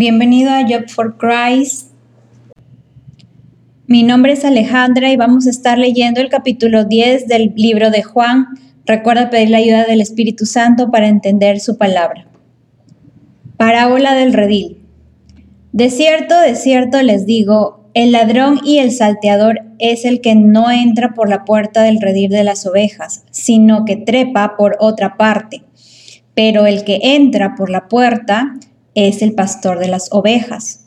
Bienvenido a Job for Christ. Mi nombre es Alejandra y vamos a estar leyendo el capítulo 10 del libro de Juan. Recuerda pedir la ayuda del Espíritu Santo para entender su palabra. Parábola del redil. De cierto, de cierto les digo, el ladrón y el salteador es el que no entra por la puerta del redil de las ovejas, sino que trepa por otra parte. Pero el que entra por la puerta es el pastor de las ovejas.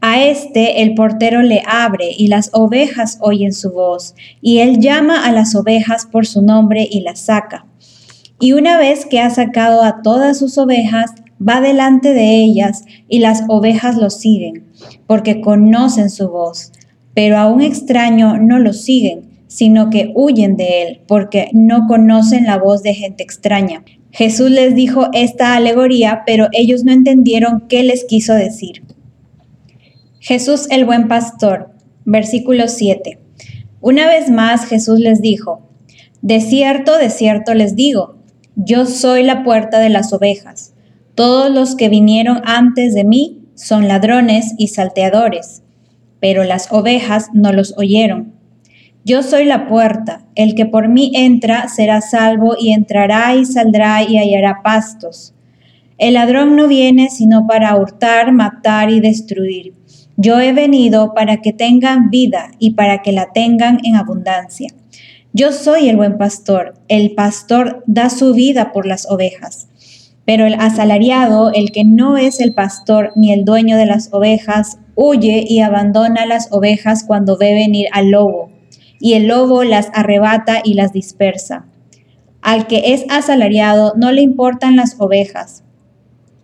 A este el portero le abre y las ovejas oyen su voz, y él llama a las ovejas por su nombre y las saca. Y una vez que ha sacado a todas sus ovejas, va delante de ellas y las ovejas lo siguen, porque conocen su voz. Pero a un extraño no lo siguen, sino que huyen de él, porque no conocen la voz de gente extraña. Jesús les dijo esta alegoría, pero ellos no entendieron qué les quiso decir. Jesús el buen pastor, versículo 7. Una vez más Jesús les dijo, De cierto, de cierto les digo, yo soy la puerta de las ovejas. Todos los que vinieron antes de mí son ladrones y salteadores, pero las ovejas no los oyeron. Yo soy la puerta, el que por mí entra será salvo y entrará y saldrá y hallará pastos. El ladrón no viene sino para hurtar, matar y destruir. Yo he venido para que tengan vida y para que la tengan en abundancia. Yo soy el buen pastor, el pastor da su vida por las ovejas. Pero el asalariado, el que no es el pastor ni el dueño de las ovejas, huye y abandona las ovejas cuando ve venir al lobo y el lobo las arrebata y las dispersa. Al que es asalariado no le importan las ovejas.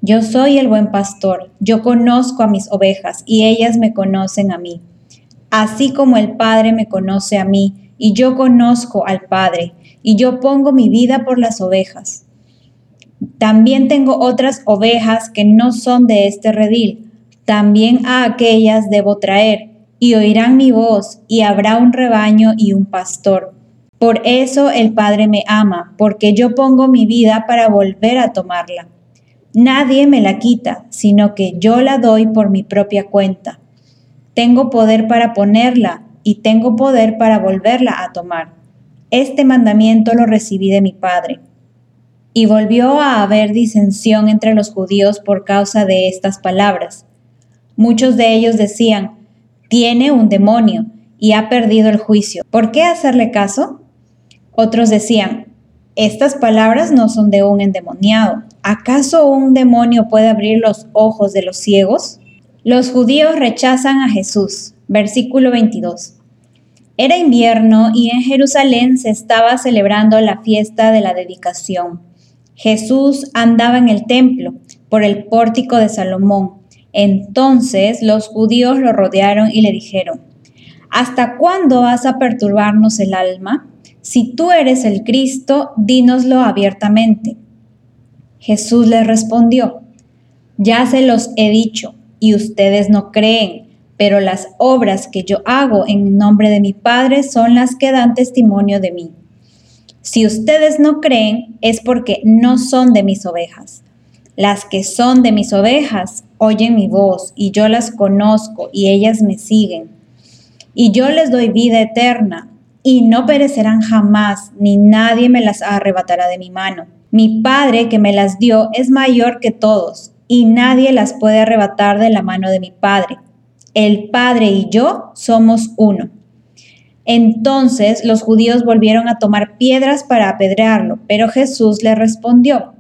Yo soy el buen pastor, yo conozco a mis ovejas y ellas me conocen a mí. Así como el Padre me conoce a mí y yo conozco al Padre, y yo pongo mi vida por las ovejas. También tengo otras ovejas que no son de este redil, también a aquellas debo traer y oirán mi voz, y habrá un rebaño y un pastor. Por eso el Padre me ama, porque yo pongo mi vida para volver a tomarla. Nadie me la quita, sino que yo la doy por mi propia cuenta. Tengo poder para ponerla y tengo poder para volverla a tomar. Este mandamiento lo recibí de mi Padre. Y volvió a haber disensión entre los judíos por causa de estas palabras. Muchos de ellos decían, tiene un demonio y ha perdido el juicio. ¿Por qué hacerle caso? Otros decían, estas palabras no son de un endemoniado. ¿Acaso un demonio puede abrir los ojos de los ciegos? Los judíos rechazan a Jesús. Versículo 22. Era invierno y en Jerusalén se estaba celebrando la fiesta de la dedicación. Jesús andaba en el templo, por el pórtico de Salomón entonces los judíos lo rodearon y le dijeron, ¿Hasta cuándo vas a perturbarnos el alma? Si tú eres el Cristo, dínoslo abiertamente. Jesús les respondió, Ya se los he dicho, y ustedes no creen, pero las obras que yo hago en nombre de mi Padre son las que dan testimonio de mí. Si ustedes no creen, es porque no son de mis ovejas. Las que son de mis ovejas oyen mi voz, y yo las conozco, y ellas me siguen. Y yo les doy vida eterna, y no perecerán jamás, ni nadie me las arrebatará de mi mano. Mi Padre que me las dio es mayor que todos, y nadie las puede arrebatar de la mano de mi Padre. El Padre y yo somos uno. Entonces los judíos volvieron a tomar piedras para apedrearlo, pero Jesús le respondió,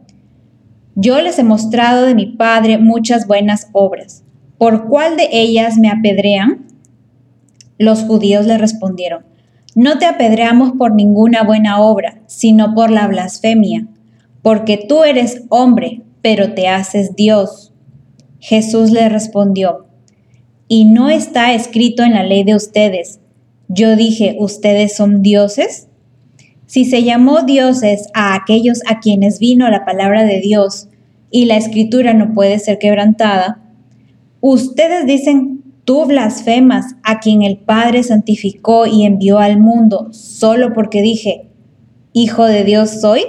yo les he mostrado de mi Padre muchas buenas obras. ¿Por cuál de ellas me apedrean? Los judíos le respondieron, no te apedreamos por ninguna buena obra, sino por la blasfemia, porque tú eres hombre, pero te haces Dios. Jesús le respondió, ¿y no está escrito en la ley de ustedes? Yo dije, ¿ustedes son dioses? Si se llamó dioses a aquellos a quienes vino la palabra de Dios y la escritura no puede ser quebrantada, ustedes dicen, tú blasfemas a quien el Padre santificó y envió al mundo solo porque dije, Hijo de Dios soy.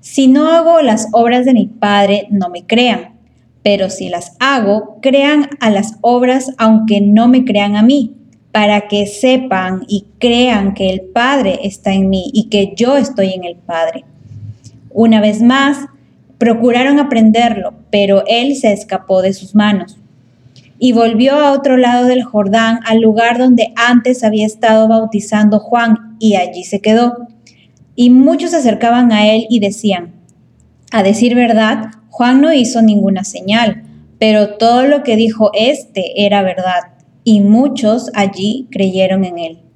Si no hago las obras de mi Padre, no me crean, Pero si las hago, crean a las obras aunque no me crean a mí, para que sepan y crean que el Padre está en mí y que yo estoy en el Padre. Una vez más, procuraron aprenderlo, pero él se escapó de sus manos y volvió a otro lado del Jordán, al lugar donde antes había estado bautizando Juan, y allí se quedó. Y muchos se acercaban a él y decían, a decir verdad, Juan no hizo ninguna señal, pero todo lo que dijo éste era verdad, y muchos allí creyeron en él.